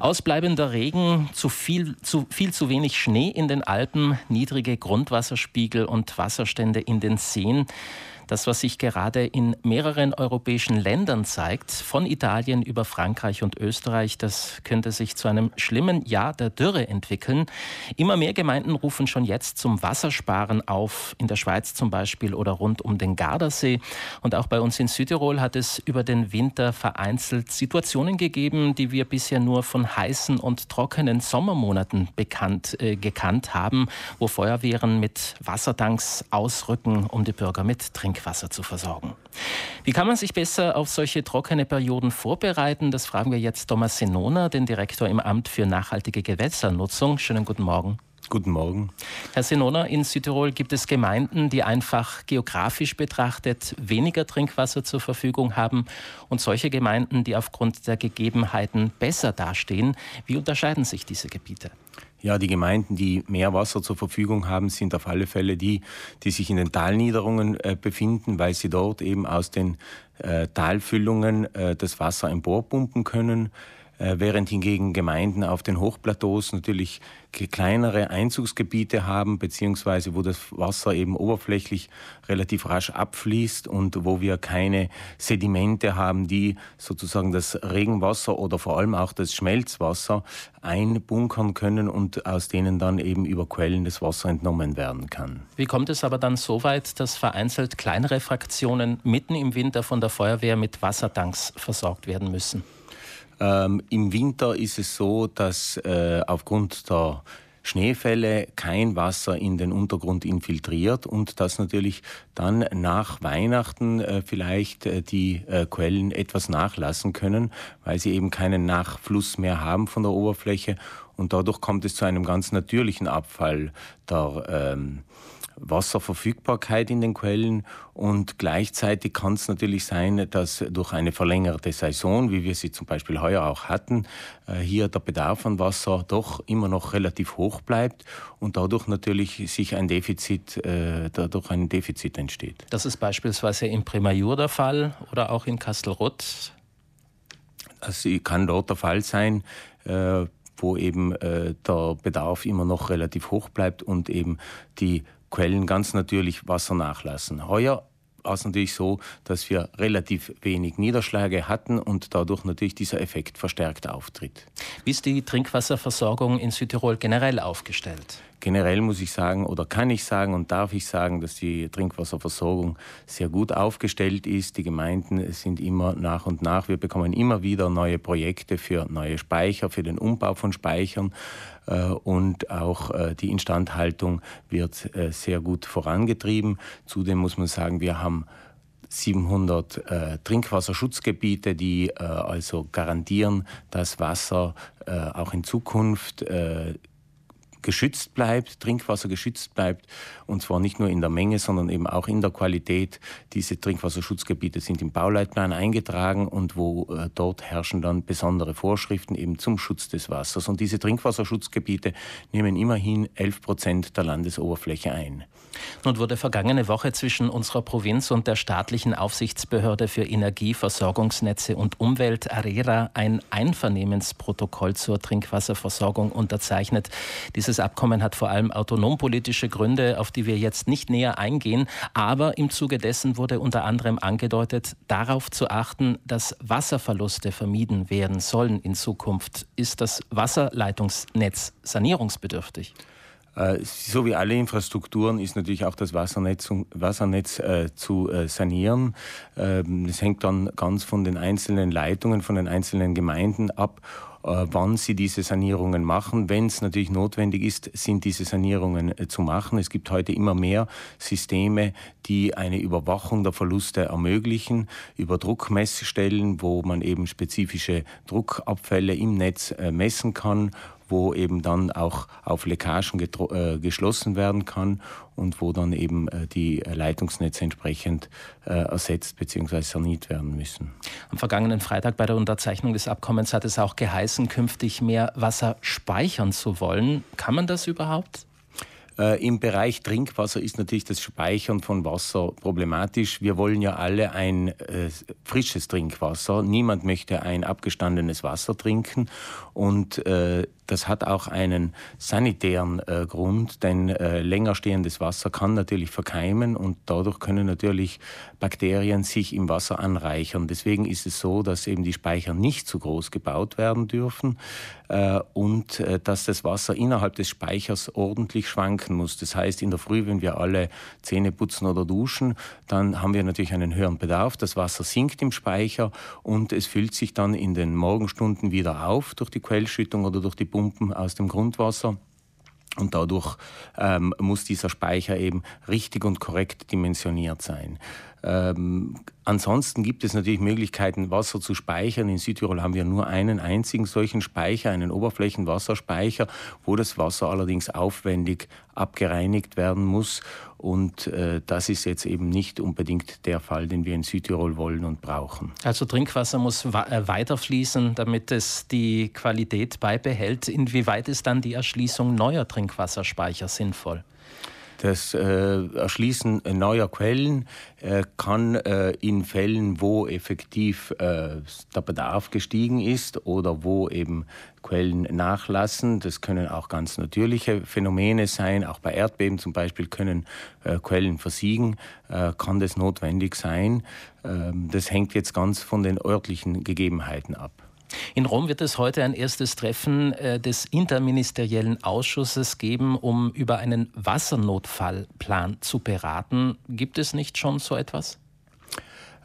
Ausbleibender Regen, zu viel, zu viel zu wenig Schnee in den Alpen, niedrige Grundwasserspiegel und Wasserstände in den Seen. Das, was sich gerade in mehreren europäischen Ländern zeigt, von Italien über Frankreich und Österreich, das könnte sich zu einem schlimmen Jahr der Dürre entwickeln. Immer mehr Gemeinden rufen schon jetzt zum Wassersparen auf, in der Schweiz zum Beispiel oder rund um den Gardasee. Und auch bei uns in Südtirol hat es über den Winter vereinzelt Situationen gegeben, die wir bisher nur von heißen und trockenen Sommermonaten bekannt, äh, gekannt haben, wo Feuerwehren mit Wassertanks ausrücken, um die Bürger mit Trinkwasser Trinkwasser zu versorgen. Wie kann man sich besser auf solche trockene Perioden vorbereiten? Das fragen wir jetzt Thomas Senona, den Direktor im Amt für nachhaltige Gewässernutzung. Schönen guten Morgen. Guten Morgen. Herr Senona, in Südtirol gibt es Gemeinden, die einfach geografisch betrachtet weniger Trinkwasser zur Verfügung haben und solche Gemeinden, die aufgrund der Gegebenheiten besser dastehen. Wie unterscheiden sich diese Gebiete? Ja, die Gemeinden, die mehr Wasser zur Verfügung haben, sind auf alle Fälle die, die sich in den Talniederungen äh, befinden, weil sie dort eben aus den äh, Talfüllungen äh, das Wasser emporpumpen können. Äh, während hingegen Gemeinden auf den Hochplateaus natürlich kleinere Einzugsgebiete haben, beziehungsweise wo das Wasser eben oberflächlich relativ rasch abfließt und wo wir keine Sedimente haben, die sozusagen das Regenwasser oder vor allem auch das Schmelzwasser einbunkern können und aus denen dann eben über Quellen das Wasser entnommen werden kann. Wie kommt es aber dann so weit, dass vereinzelt kleinere Fraktionen mitten im Winter von der Feuerwehr mit Wassertanks versorgt werden müssen? Ähm, Im Winter ist es so, dass äh, aufgrund der Schneefälle kein Wasser in den Untergrund infiltriert und dass natürlich dann nach Weihnachten äh, vielleicht äh, die äh, Quellen etwas nachlassen können, weil sie eben keinen Nachfluss mehr haben von der Oberfläche und dadurch kommt es zu einem ganz natürlichen Abfall der ähm, Wasserverfügbarkeit in den Quellen und gleichzeitig kann es natürlich sein, dass durch eine verlängerte Saison, wie wir sie zum Beispiel heuer auch hatten, äh, hier der Bedarf an Wasser doch immer noch relativ hoch bleibt und dadurch natürlich sich ein Defizit, äh, dadurch ein Defizit entsteht. Das ist beispielsweise in Primajur der Fall oder auch in Kastelrutt? Das kann dort der Fall sein äh, wo eben äh, der Bedarf immer noch relativ hoch bleibt und eben die Quellen ganz natürlich Wasser nachlassen. Heuer war es natürlich so, dass wir relativ wenig Niederschläge hatten und dadurch natürlich dieser Effekt verstärkt auftritt. Wie ist die Trinkwasserversorgung in Südtirol generell aufgestellt? Generell muss ich sagen oder kann ich sagen und darf ich sagen, dass die Trinkwasserversorgung sehr gut aufgestellt ist. Die Gemeinden sind immer nach und nach, wir bekommen immer wieder neue Projekte für neue Speicher, für den Umbau von Speichern äh, und auch äh, die Instandhaltung wird äh, sehr gut vorangetrieben. Zudem muss man sagen, wir haben 700 äh, Trinkwasserschutzgebiete, die äh, also garantieren, dass Wasser äh, auch in Zukunft geschützt bleibt, Trinkwasser geschützt bleibt, und zwar nicht nur in der Menge, sondern eben auch in der Qualität. Diese Trinkwasserschutzgebiete sind im Bauleitplan eingetragen und wo äh, dort herrschen dann besondere Vorschriften eben zum Schutz des Wassers. Und diese Trinkwasserschutzgebiete nehmen immerhin 11 Prozent der Landesoberfläche ein. Nun wurde vergangene Woche zwischen unserer Provinz und der staatlichen Aufsichtsbehörde für Energie, Versorgungsnetze und Umwelt ARERA ein Einvernehmensprotokoll zur Trinkwasserversorgung unterzeichnet. Dieses dieses Abkommen hat vor allem autonompolitische Gründe, auf die wir jetzt nicht näher eingehen. Aber im Zuge dessen wurde unter anderem angedeutet, darauf zu achten, dass Wasserverluste vermieden werden sollen in Zukunft. Ist das Wasserleitungsnetz sanierungsbedürftig? Äh, so wie alle Infrastrukturen ist natürlich auch das Wassernetz, Wassernetz äh, zu äh, sanieren. Ähm, es hängt dann ganz von den einzelnen Leitungen, von den einzelnen Gemeinden ab wann sie diese Sanierungen machen. Wenn es natürlich notwendig ist, sind diese Sanierungen äh, zu machen. Es gibt heute immer mehr Systeme, die eine Überwachung der Verluste ermöglichen, über Druckmessstellen, wo man eben spezifische Druckabfälle im Netz äh, messen kann wo eben dann auch auf Leckagen äh, geschlossen werden kann und wo dann eben äh, die Leitungsnetze entsprechend äh, ersetzt bzw. saniert werden müssen. Am vergangenen Freitag bei der Unterzeichnung des Abkommens hat es auch geheißen, künftig mehr Wasser speichern zu wollen. Kann man das überhaupt? Äh, Im Bereich Trinkwasser ist natürlich das Speichern von Wasser problematisch. Wir wollen ja alle ein äh, frisches Trinkwasser. Niemand möchte ein abgestandenes Wasser trinken. Und äh, das hat auch einen sanitären äh, Grund, denn äh, länger stehendes Wasser kann natürlich verkeimen und dadurch können natürlich Bakterien sich im Wasser anreichern. Deswegen ist es so, dass eben die Speicher nicht zu groß gebaut werden dürfen äh, und äh, dass das Wasser innerhalb des Speichers ordentlich schwanken muss. Das heißt, in der Früh, wenn wir alle Zähne putzen oder duschen, dann haben wir natürlich einen höheren Bedarf. Das Wasser sinkt im Speicher und es füllt sich dann in den Morgenstunden wieder auf durch die Quellschüttung oder durch die Pumpe Pumpen aus dem Grundwasser. Und dadurch ähm, muss dieser Speicher eben richtig und korrekt dimensioniert sein. Ähm, ansonsten gibt es natürlich Möglichkeiten, Wasser zu speichern. In Südtirol haben wir nur einen einzigen solchen Speicher, einen Oberflächenwasserspeicher, wo das Wasser allerdings aufwendig abgereinigt werden muss. Und äh, das ist jetzt eben nicht unbedingt der Fall, den wir in Südtirol wollen und brauchen. Also Trinkwasser muss äh, weiterfließen, damit es die Qualität beibehält. Inwieweit ist dann die Erschließung neuer Trinkwasserspeicher sinnvoll? Das äh, Erschließen neuer Quellen äh, kann äh, in Fällen, wo effektiv der Bedarf gestiegen ist oder wo eben Quellen nachlassen, das können auch ganz natürliche Phänomene sein, auch bei Erdbeben zum Beispiel können äh, Quellen versiegen, äh, kann das notwendig sein. Ähm, das hängt jetzt ganz von den örtlichen Gegebenheiten ab. In Rom wird es heute ein erstes Treffen äh, des interministeriellen Ausschusses geben, um über einen Wassernotfallplan zu beraten. Gibt es nicht schon so etwas?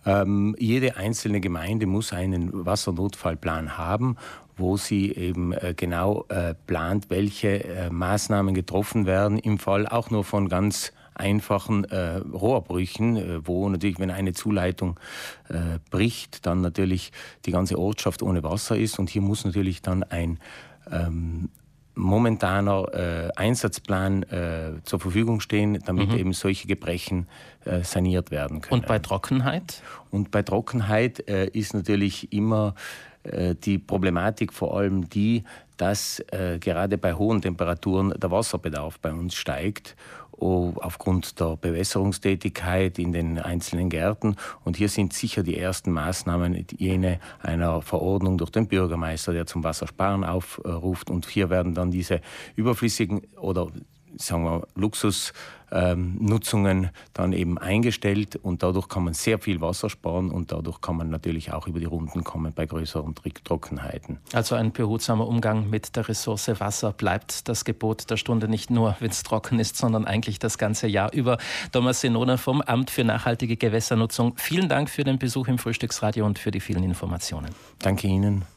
Ähm, jede einzelne Gemeinde muss einen Wassernotfallplan haben wo sie eben äh, genau äh, plant, welche Maßnahmen getroffen werden, im Fall auch nur von ganz einfachen äh, Rohrbrüchen, äh, wo natürlich, wenn eine Zuleitung äh, bricht, dann natürlich die ganze Ortschaft ohne Wasser ist. Und hier muss natürlich dann ein ähm, momentaner äh, Einsatzplan äh, zur Verfügung stehen, damit mhm. eben solche Gebrechen saniert werden können. Und bei Trockenheit? Und bei Trockenheit ist natürlich immer die Problematik vor allem die, dass äh, gerade bei hohen Temperaturen der Wasserbedarf bei uns steigt aufgrund der Bewässerungstätigkeit in den einzelnen Gärten. Und hier sind sicher die ersten Maßnahmen jene einer Verordnung durch den Bürgermeister, der zum Wassersparen aufruft. Und hier werden dann diese überflüssigen oder sagen wir, Luxusnutzungen dann eben eingestellt und dadurch kann man sehr viel Wasser sparen und dadurch kann man natürlich auch über die Runden kommen bei größeren Trockenheiten. Also ein behutsamer Umgang mit der Ressource Wasser bleibt das Gebot der Stunde nicht nur, wenn es trocken ist, sondern eigentlich das ganze Jahr über. Thomas Senona vom Amt für nachhaltige Gewässernutzung. Vielen Dank für den Besuch im Frühstücksradio und für die vielen Informationen. Danke Ihnen.